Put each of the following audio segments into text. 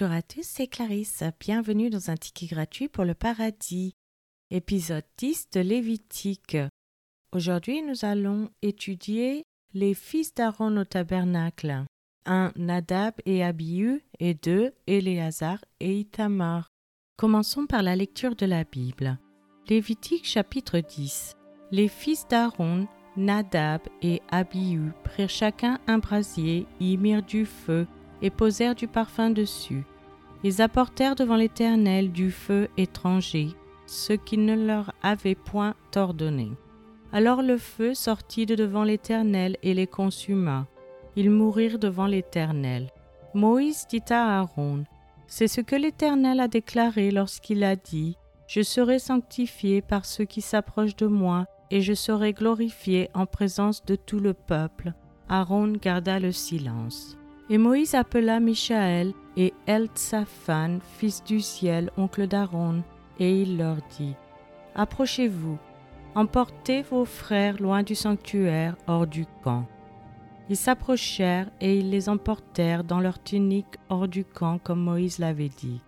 Bonjour à tous, c'est Clarisse. Bienvenue dans un ticket gratuit pour le paradis. Épisode 10 de Lévitique. Aujourd'hui, nous allons étudier les fils d'Aaron au tabernacle. 1. Nadab et Abihu et 2. Éléazar et Itamar. Commençons par la lecture de la Bible. Lévitique chapitre 10. Les fils d'Aaron, Nadab et Abihu prirent chacun un brasier, y mirent du feu et posèrent du parfum dessus. Ils apportèrent devant l'Éternel du feu étranger, ce qu'il ne leur avait point ordonné. Alors le feu sortit de devant l'Éternel et les consuma. Ils mourirent devant l'Éternel. Moïse dit à Aaron, C'est ce que l'Éternel a déclaré lorsqu'il a dit, Je serai sanctifié par ceux qui s'approchent de moi, et je serai glorifié en présence de tout le peuple. Aaron garda le silence. Et Moïse appela Michaël et Eltsaphan, fils du ciel, oncle d'Aaron, et il leur dit Approchez-vous, emportez vos frères loin du sanctuaire, hors du camp. Ils s'approchèrent et ils les emportèrent dans leurs tuniques hors du camp, comme Moïse l'avait dit.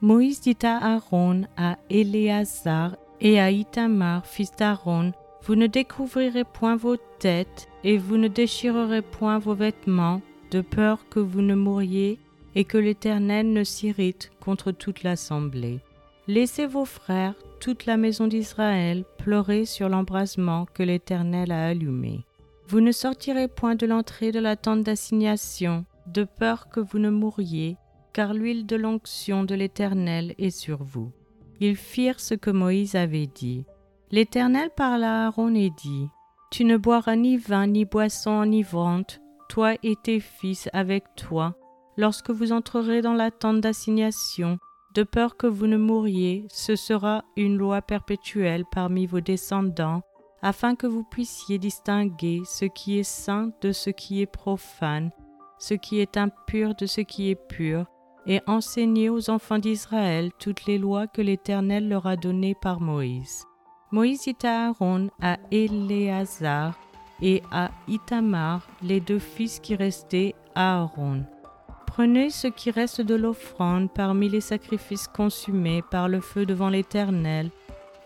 Moïse dit à Aaron, à Éléazar et à Itamar, fils d'Aaron, Vous ne découvrirez point vos têtes, et vous ne déchirerez point vos vêtements, de peur que vous ne mouriez et que l'Éternel ne s'irrite contre toute l'assemblée. Laissez vos frères, toute la maison d'Israël, pleurer sur l'embrasement que l'Éternel a allumé. Vous ne sortirez point de l'entrée de la tente d'assignation, de peur que vous ne mouriez, car l'huile de l'onction de l'Éternel est sur vous. Ils firent ce que Moïse avait dit. L'Éternel parla à Aaron et dit, Tu ne boiras ni vin ni boisson enivrante, toi et tes fils avec toi, lorsque vous entrerez dans la tente d'assignation, de peur que vous ne mouriez, ce sera une loi perpétuelle parmi vos descendants, afin que vous puissiez distinguer ce qui est saint de ce qui est profane, ce qui est impur de ce qui est pur, et enseigner aux enfants d'Israël toutes les lois que l'Éternel leur a données par Moïse. Moïse dit à Aaron, à Éléazar, et à Itamar, les deux fils qui restaient à Aaron. Prenez ce qui reste de l'offrande parmi les sacrifices consumés par le feu devant l'Éternel,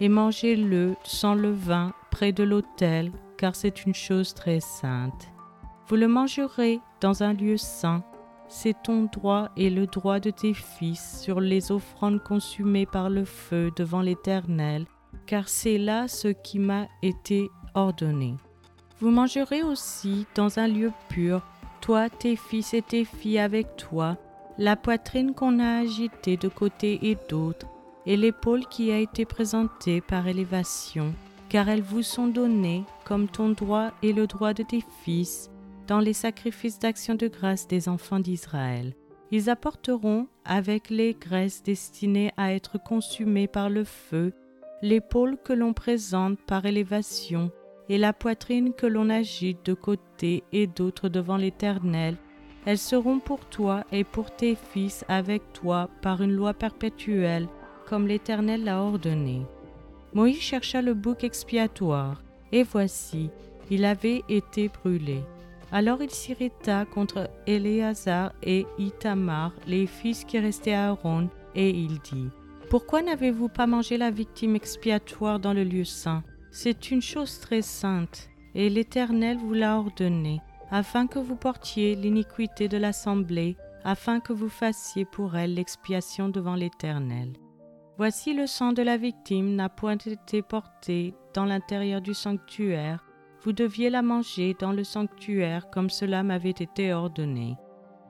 et mangez-le sans le vin près de l'autel, car c'est une chose très sainte. Vous le mangerez dans un lieu saint. C'est ton droit et le droit de tes fils sur les offrandes consumées par le feu devant l'Éternel, car c'est là ce qui m'a été ordonné. Vous mangerez aussi dans un lieu pur, toi, tes fils et tes filles avec toi, la poitrine qu'on a agitée de côté et d'autre, et l'épaule qui a été présentée par élévation, car elles vous sont données comme ton droit et le droit de tes fils dans les sacrifices d'action de grâce des enfants d'Israël. Ils apporteront, avec les graisses destinées à être consumées par le feu, l'épaule que l'on présente par élévation et la poitrine que l'on agite de côté et d'autre devant l'Éternel, elles seront pour toi et pour tes fils avec toi par une loi perpétuelle, comme l'Éternel l'a ordonné. Moïse chercha le bouc expiatoire, et voici, il avait été brûlé. Alors il s'irrita contre Éléazar et Itamar, les fils qui restaient à Aaron, et il dit Pourquoi n'avez-vous pas mangé la victime expiatoire dans le lieu saint? C'est une chose très sainte, et l'Éternel vous l'a ordonné, afin que vous portiez l'iniquité de l'assemblée, afin que vous fassiez pour elle l'expiation devant l'Éternel. Voici le sang de la victime n'a point été porté dans l'intérieur du sanctuaire, vous deviez la manger dans le sanctuaire comme cela m'avait été ordonné.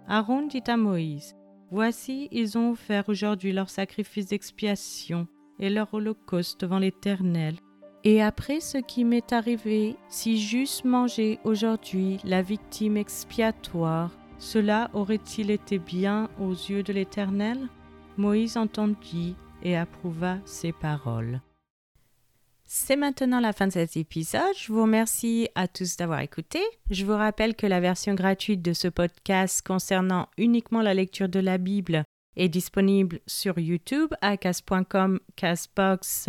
Aaron dit à Moïse, Voici, ils ont offert aujourd'hui leur sacrifice d'expiation et leur holocauste devant l'Éternel, et après ce qui m'est arrivé, si j'eusse mangé aujourd'hui la victime expiatoire, cela aurait-il été bien aux yeux de l'Éternel? Moïse entendit et approuva ces paroles. C'est maintenant la fin de cet épisode. Je vous remercie à tous d'avoir écouté. Je vous rappelle que la version gratuite de ce podcast concernant uniquement la lecture de la Bible est disponible sur YouTube à cas.com, casbox